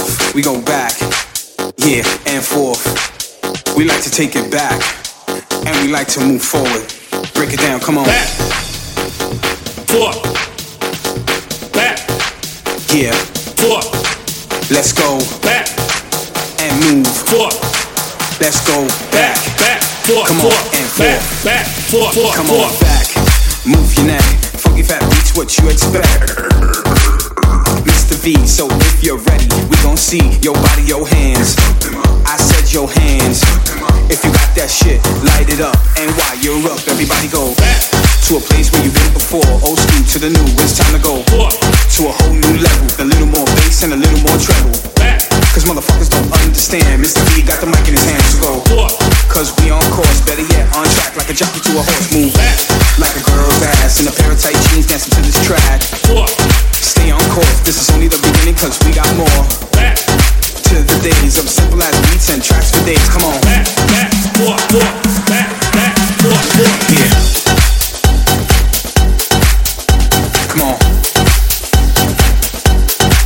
forth. We go back, yeah, and forth. We like to take it back, and we like to move forward. Break it down, come on. Back. Forth. Back. Yeah, Forth. let's go Back. and move. Forth. Let's go Back. back. Back. Forth. Come on, Forth. and Back. forth. Back. Forth. Forth. Come on back, move your neck. Funky fat beats what you expect. V, so if you're ready, we gon' see your body, your hands. I said your hands. If you got that shit, light it up. And while you're up, everybody go Back. to a place where you've been before. Old school to the new, it's time to go to a whole new level. A little more bass and a little more treble. Cause motherfuckers don't understand. Mr. V got the mic in his hands to go. Cause we on course, better yet, on track like a jockey to a horse. Move Back. like a girl's ass in a pair of tight jeans dancing to this track. Stay on course, this is only the beginning cause we got more. Back. To the days of simple as beats and tracks for days. Come on. Back. Back. Forth. Forth. Back. Back. Forth. Forth. Yeah. Come on.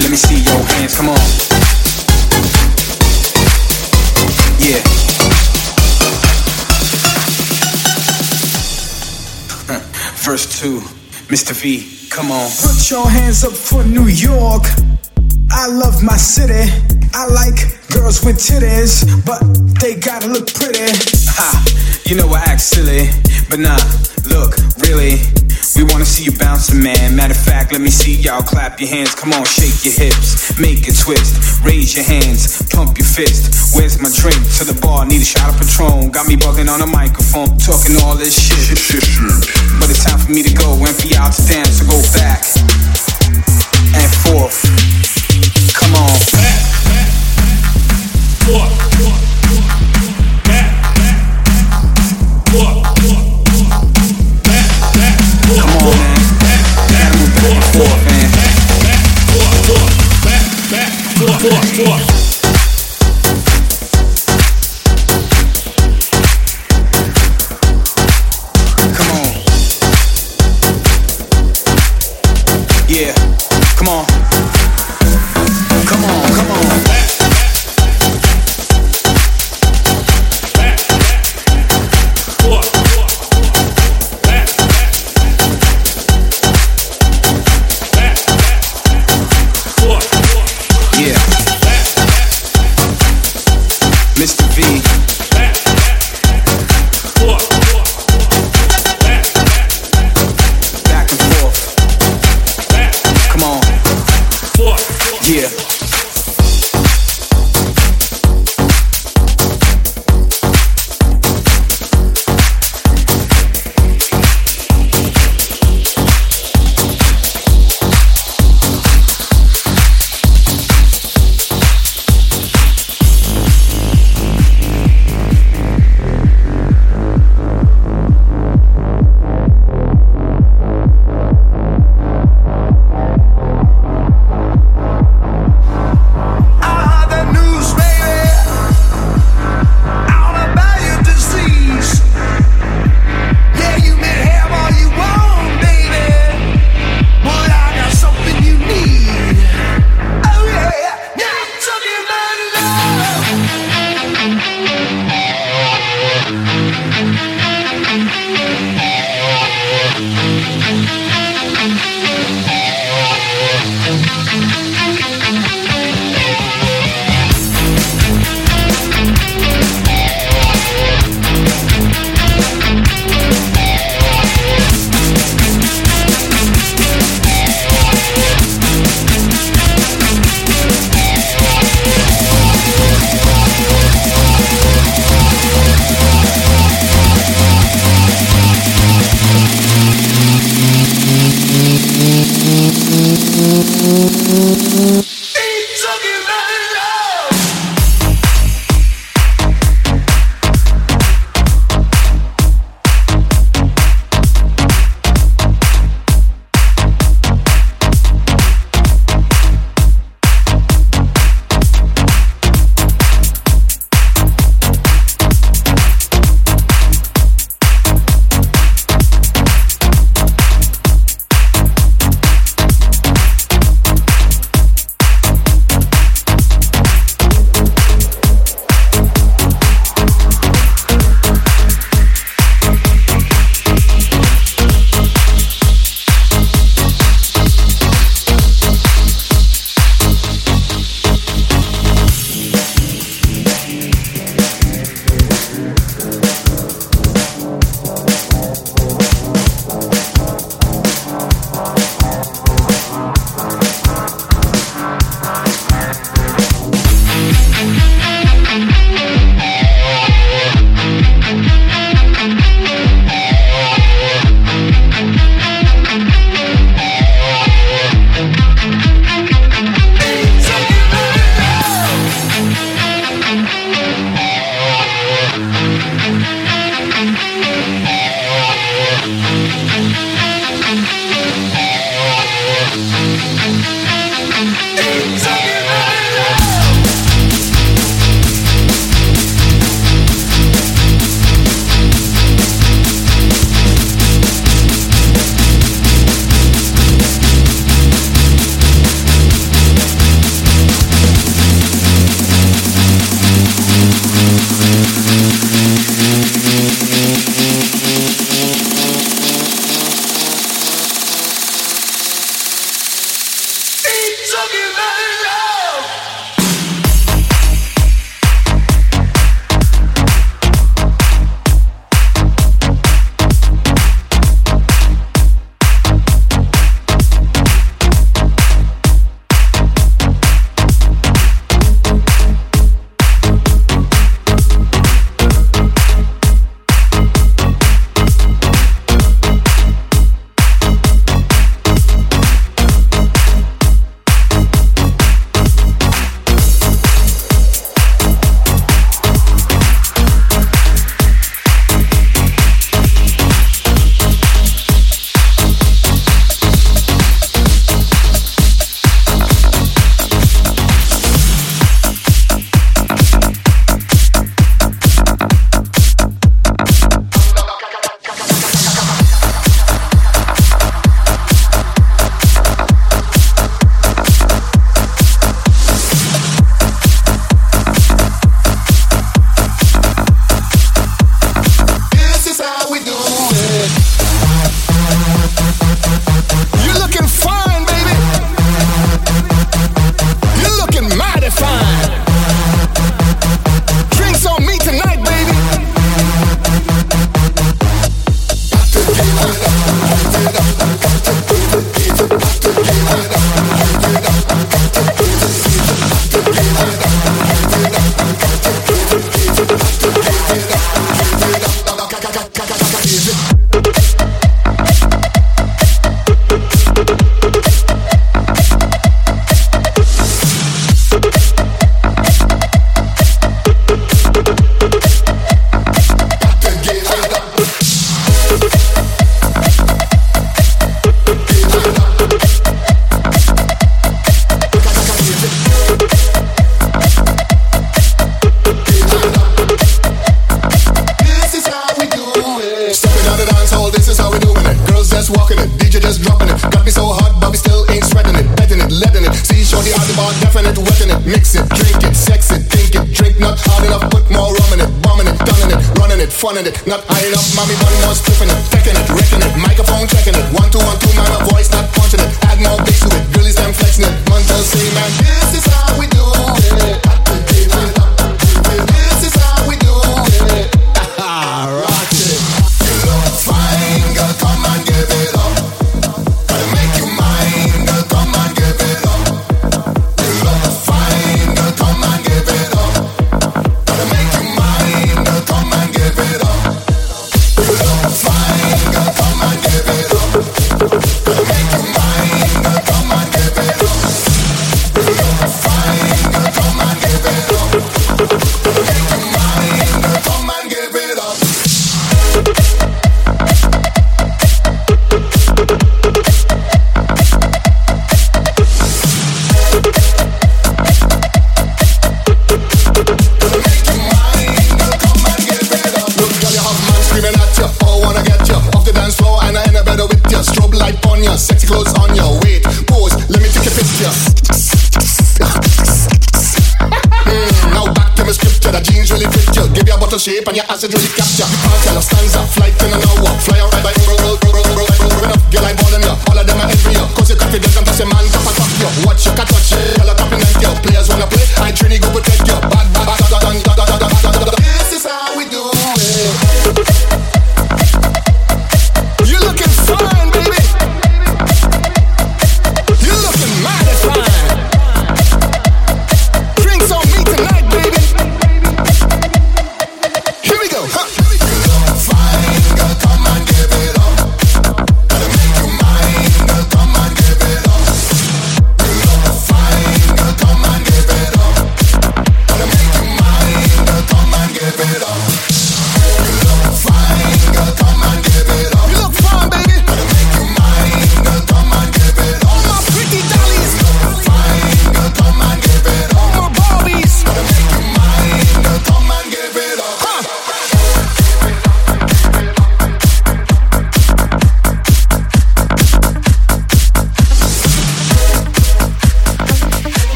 Let me see your hands, come on. Yeah. Verse 2, Mr. V, come on. Put your hands up for New York. I love my city. I like girls with titties, but they gotta look pretty. Ha, you know I act silly, but nah, look, really. We wanna see you bouncing, man. Matter of fact, let me see y'all clap your hands. Come on, shake your hips, make it twist. Raise your hands, pump your fist. Where's my drink? To the bar, need a shot of Patron. Got me bugging on a microphone, talking all this shit. But it's time for me to go and for y'all to dance. So go back and forth. Come on. Back. Back. Forth. Forth. Back. Back. Forth. Forth. Back. Back. Forth. Not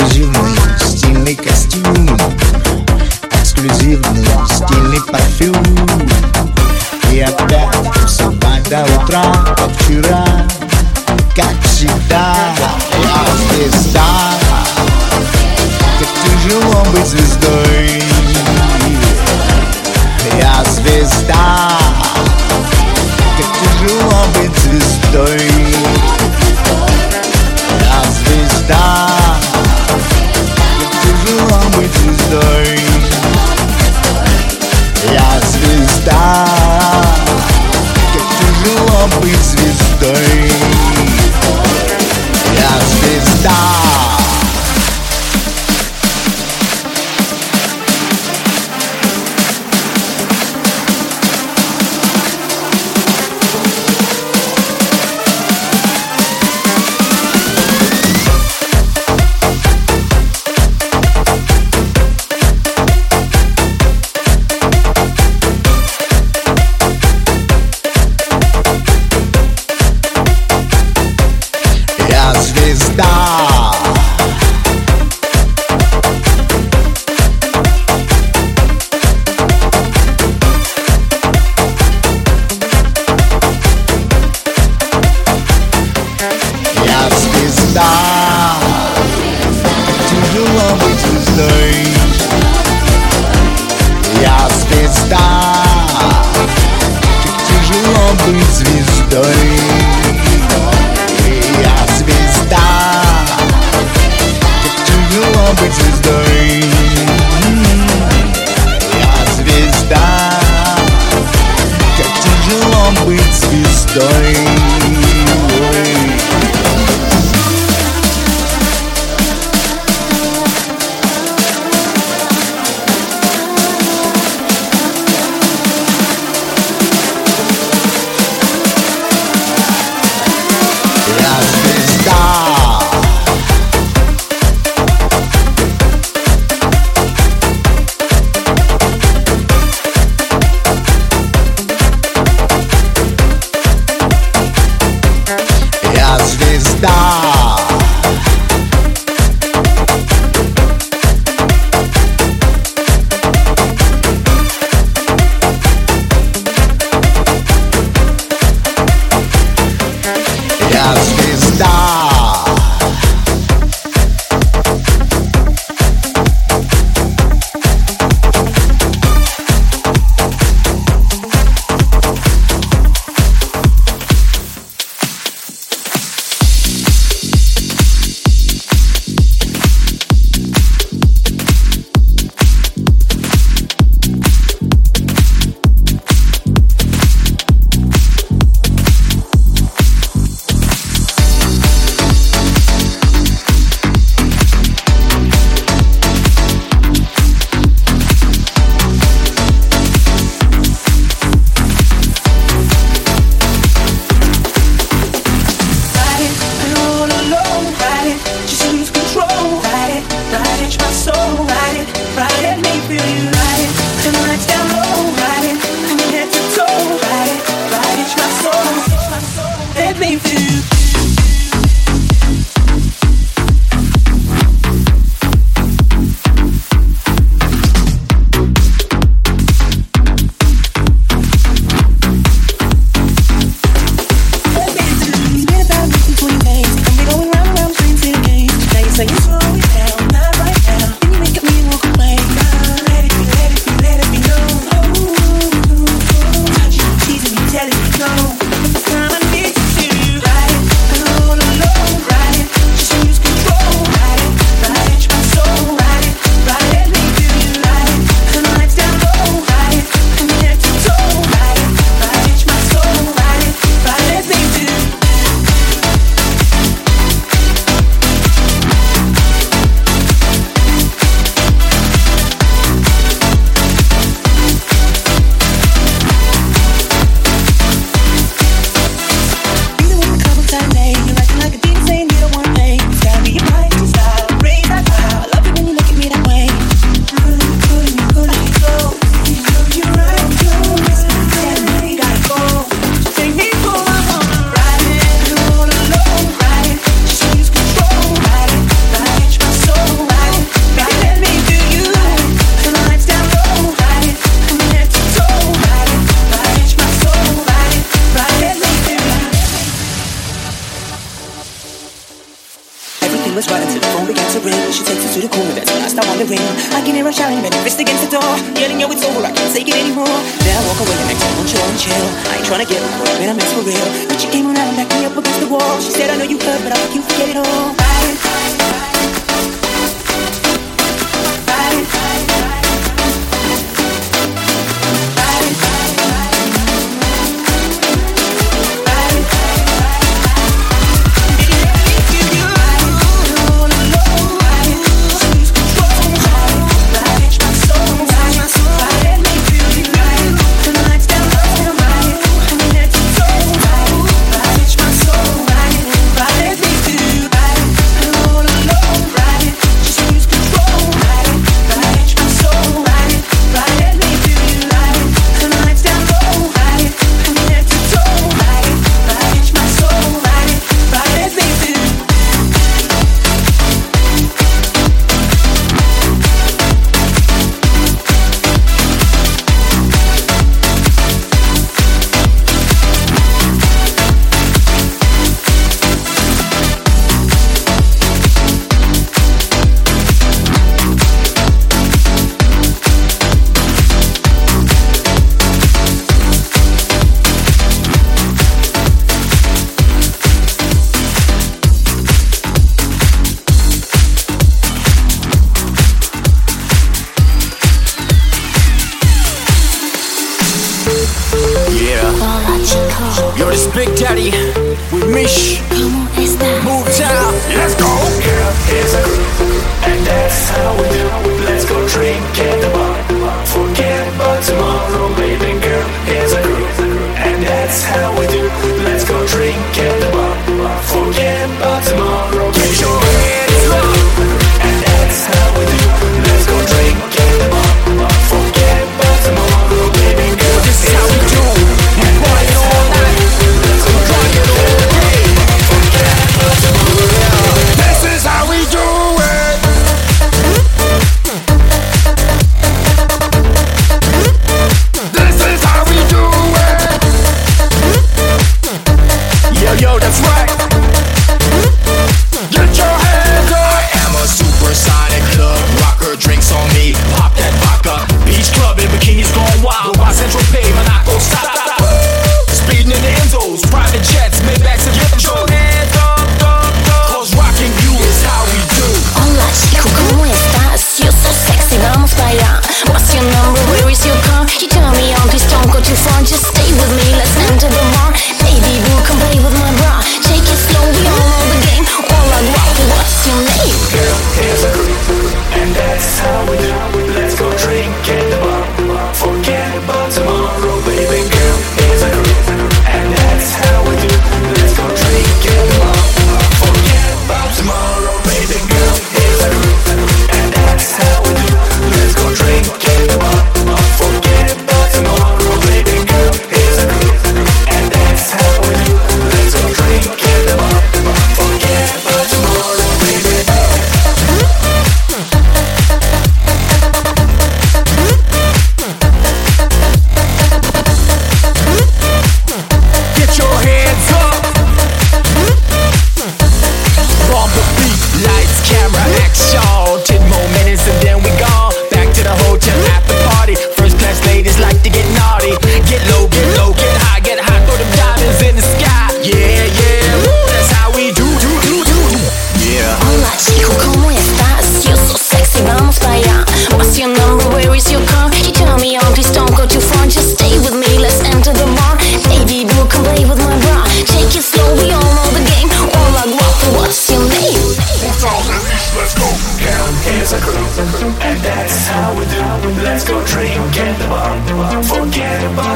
Эксклюзивный стильный костюм Эксклюзивный стильный парфюм И опять все до утра, как вчера Как всегда, я звезда Как тяжело быть звездой Я звезда Как тяжело быть звездой быть звездой.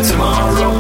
tomorrow.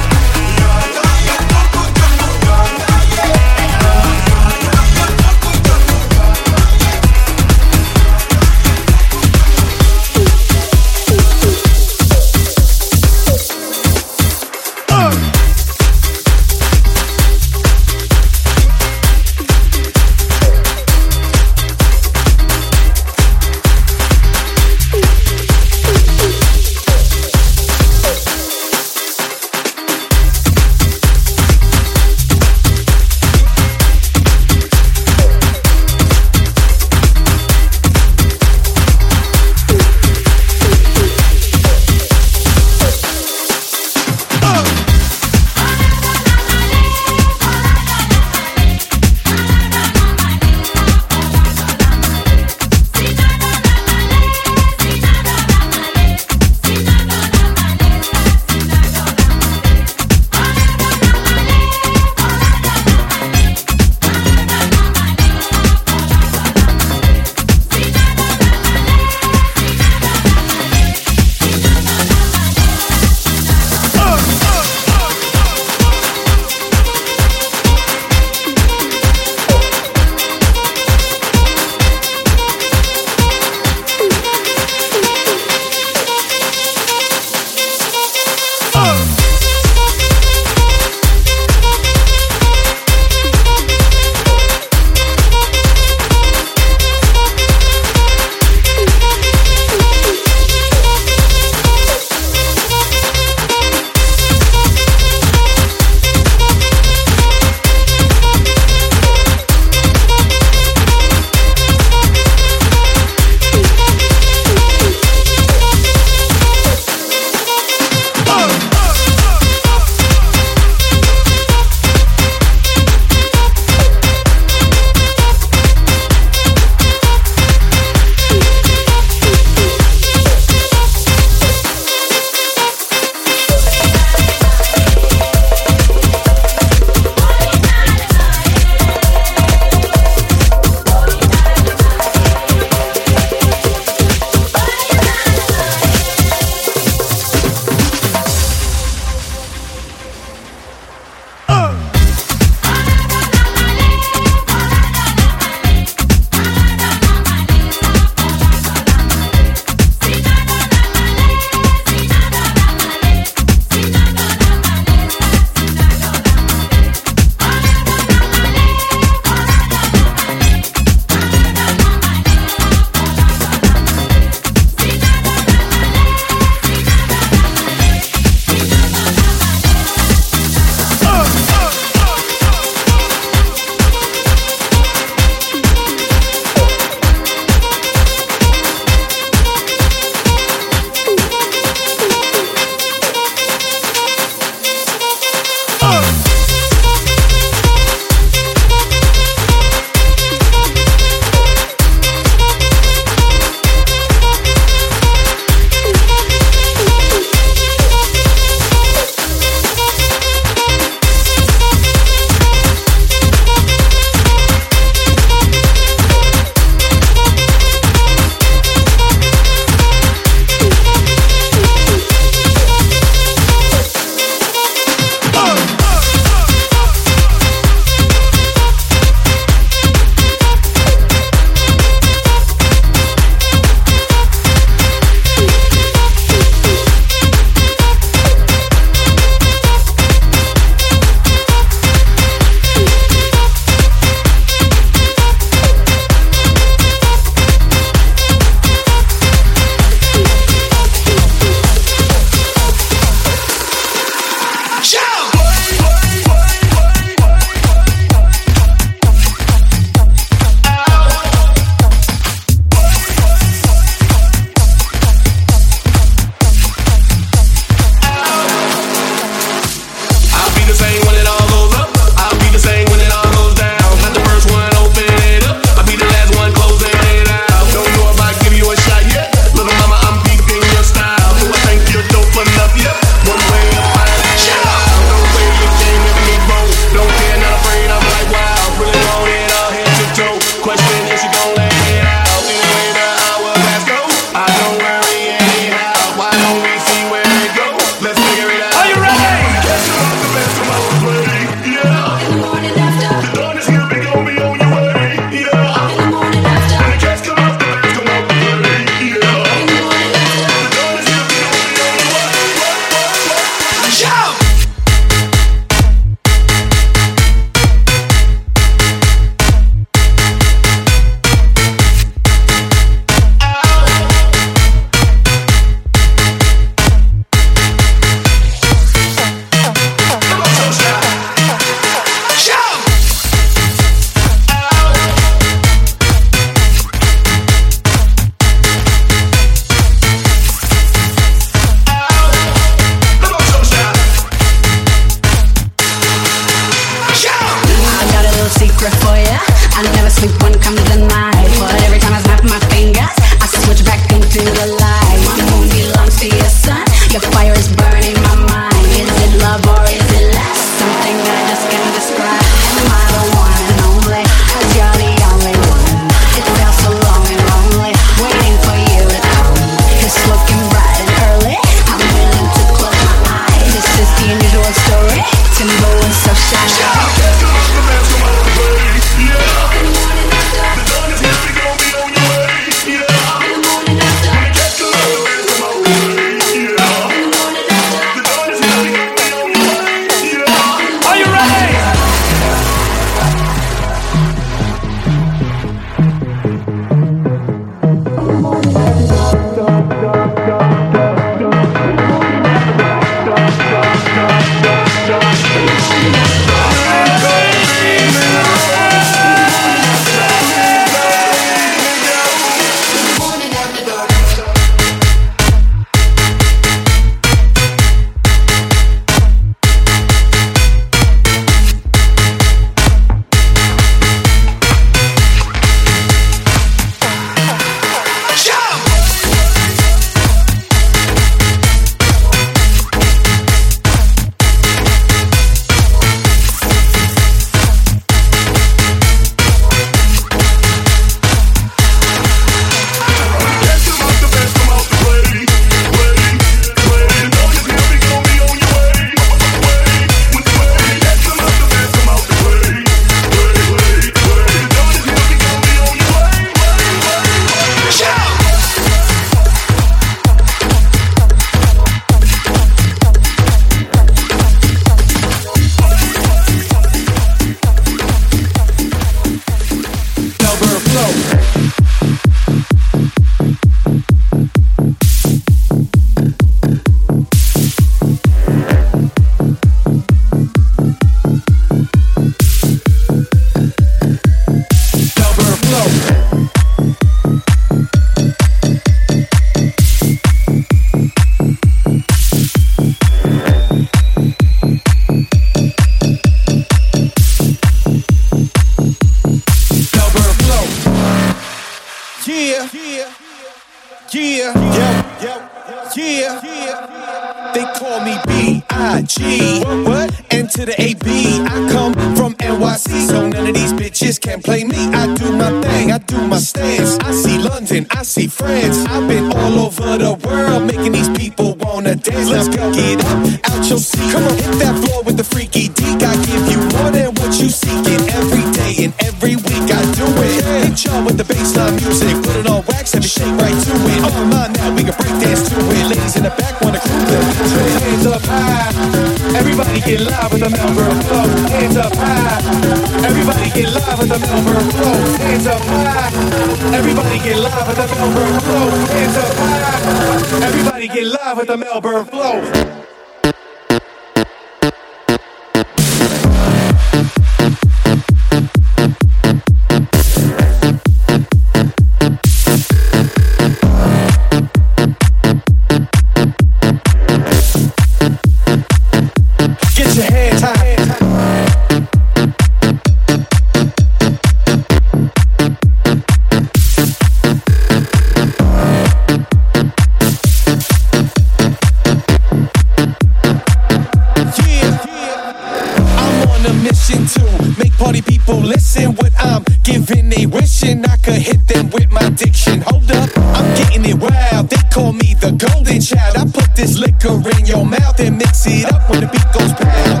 it wild. They call me the golden child. I put this liquor in your mouth and mix it up when the beat goes pound.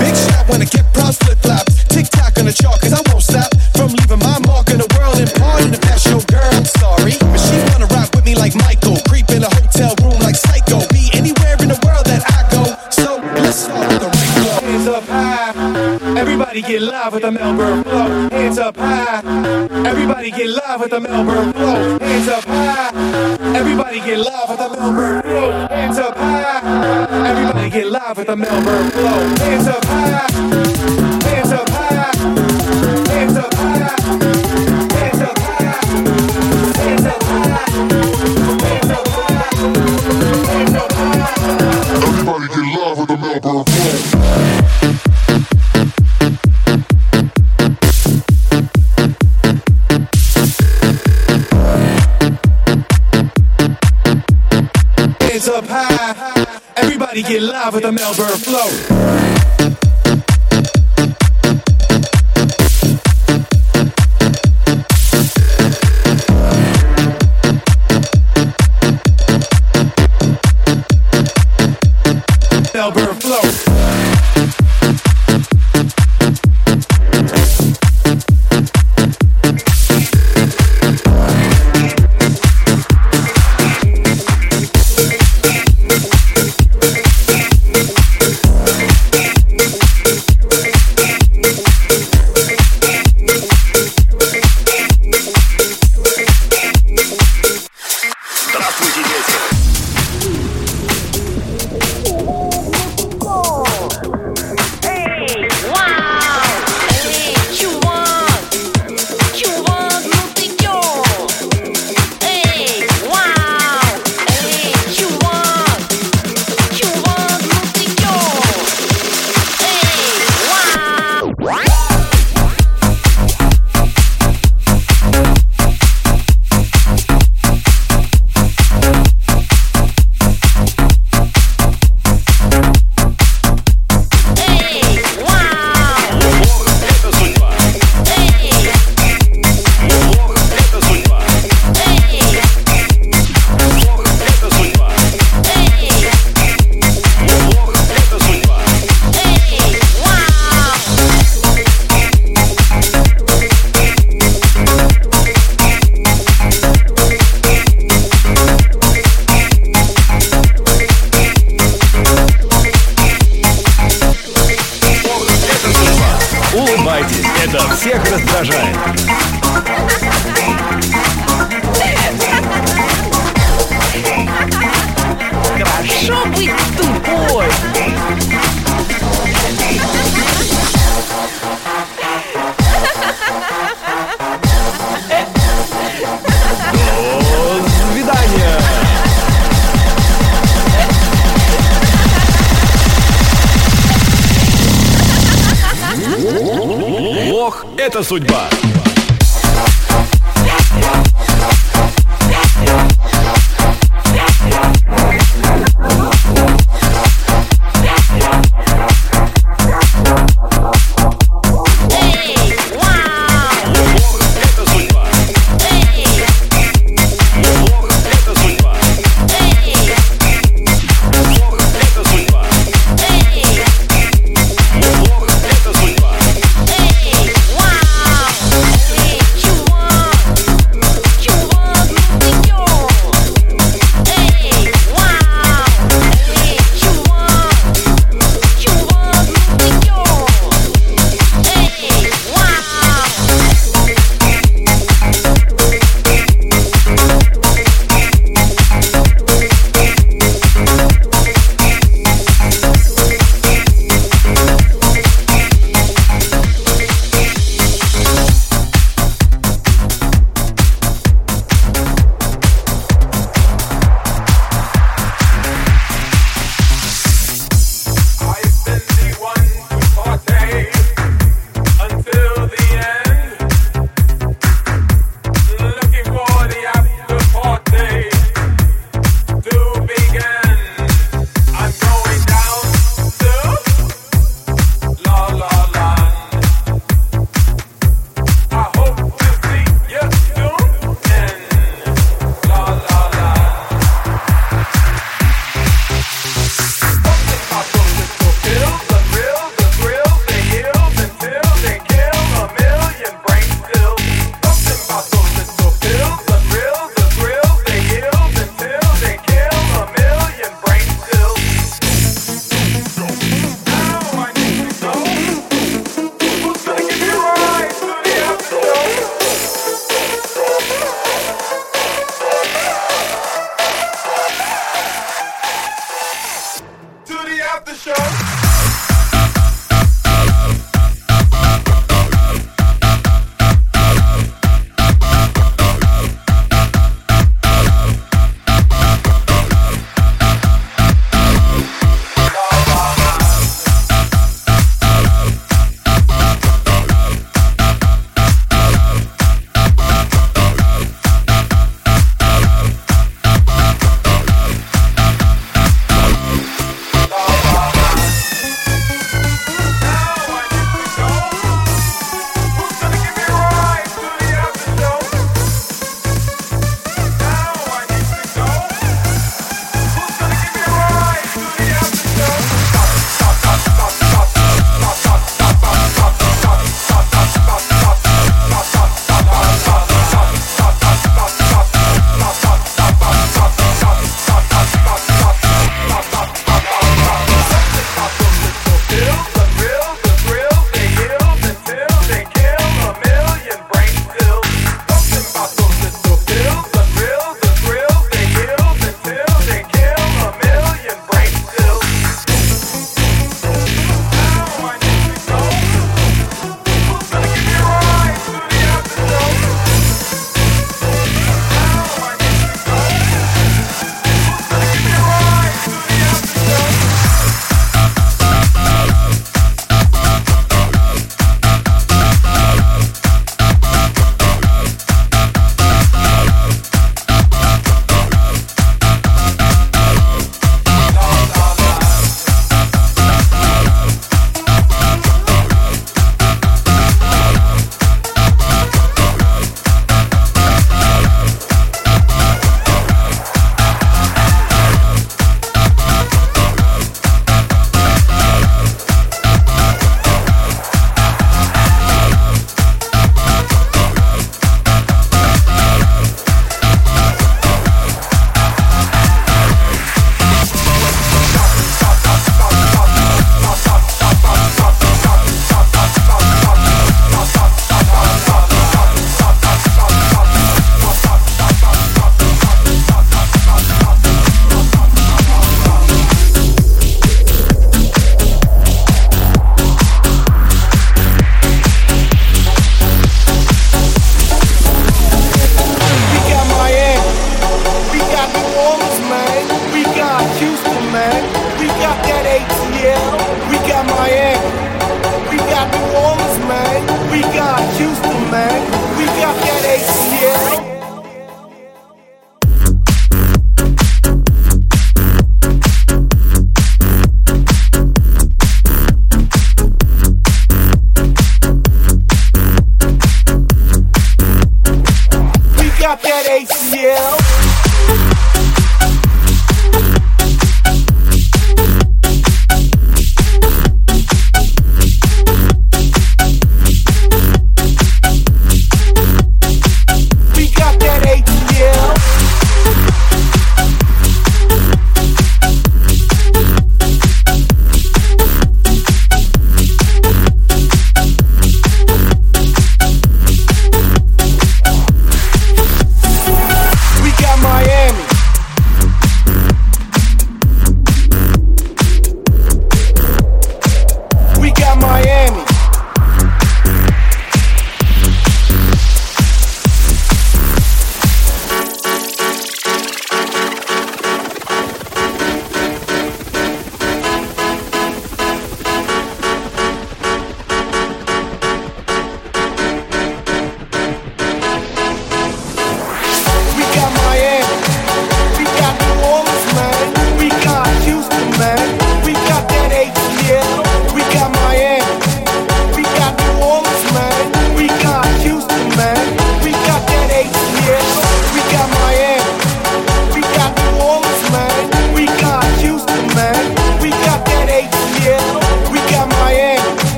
Big shot when I get get live with the Melbourne flow. Hands up high. Everybody get live with the Melbourne flow. Hands up high. Everybody get live with the Melbourne flow. Hands up high. Everybody get live with the Melbourne flow. Hands up high. Bird Flow.